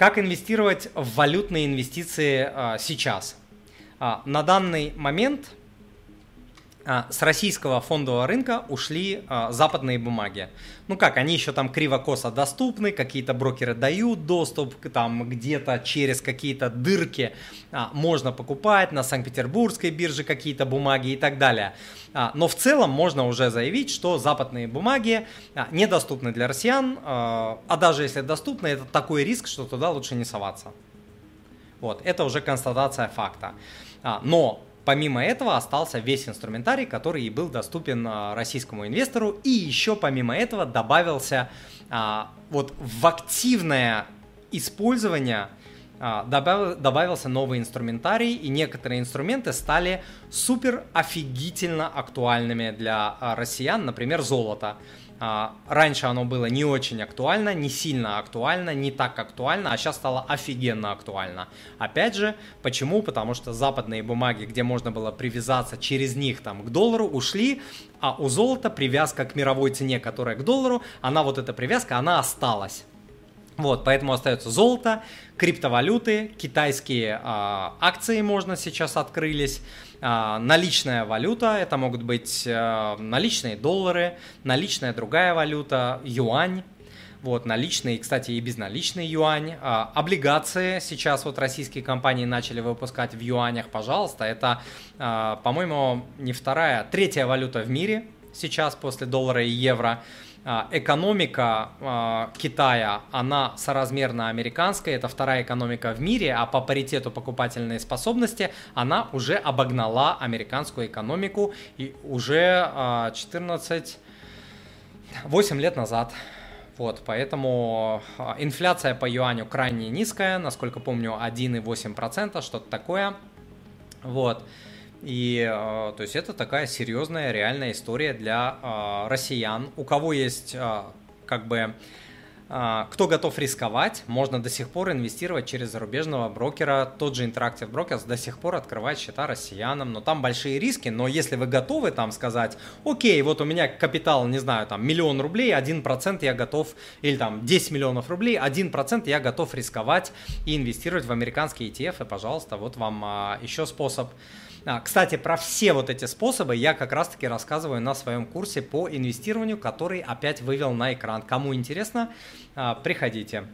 Как инвестировать в валютные инвестиции а, сейчас? А, на данный момент с российского фондового рынка ушли а, западные бумаги. Ну как, они еще там криво-косо доступны, какие-то брокеры дают доступ, там где-то через какие-то дырки а, можно покупать на Санкт-Петербургской бирже какие-то бумаги и так далее. А, но в целом можно уже заявить, что западные бумаги а, недоступны для россиян, а, а даже если доступны, это такой риск, что туда лучше не соваться. Вот, это уже констатация факта. А, но Помимо этого остался весь инструментарий, который и был доступен а, российскому инвестору, и еще помимо этого добавился а, вот в активное использование добавил, добавился новый инструментарий, и некоторые инструменты стали супер офигительно актуальными для россиян, например, золото. А, раньше оно было не очень актуально, не сильно актуально, не так актуально, а сейчас стало офигенно актуально. Опять же, почему? Потому что западные бумаги, где можно было привязаться через них там к доллару, ушли, а у золота привязка к мировой цене, которая к доллару, она вот эта привязка, она осталась. Вот, поэтому остается золото, криптовалюты, китайские а, акции можно сейчас открылись. А, наличная валюта, это могут быть а, наличные доллары, наличная другая валюта, юань, вот, наличный, кстати, и безналичный юань. А, облигации сейчас вот российские компании начали выпускать в юанях, пожалуйста. Это, а, по-моему, не вторая, третья валюта в мире сейчас после доллара и евро. А, экономика а, Китая, она соразмерна американской, это вторая экономика в мире, а по паритету покупательной способности она уже обогнала американскую экономику и уже 14, а, 8 лет назад. Вот, поэтому инфляция по юаню крайне низкая, насколько помню, 1,8%, что-то такое. Вот. И, э, то есть, это такая серьезная, реальная история для э, россиян. У кого есть, э, как бы, кто готов рисковать, можно до сих пор инвестировать через зарубежного брокера. Тот же Interactive Brokers до сих пор открывает счета россиянам, но там большие риски. Но если вы готовы там сказать, окей, вот у меня капитал, не знаю, там миллион рублей, 1% я готов, или там 10 миллионов рублей, 1% я готов рисковать и инвестировать в американские ETF, и, пожалуйста, вот вам еще способ а, кстати, про все вот эти способы я как раз-таки рассказываю на своем курсе по инвестированию, который опять вывел на экран. Кому интересно, а, приходите.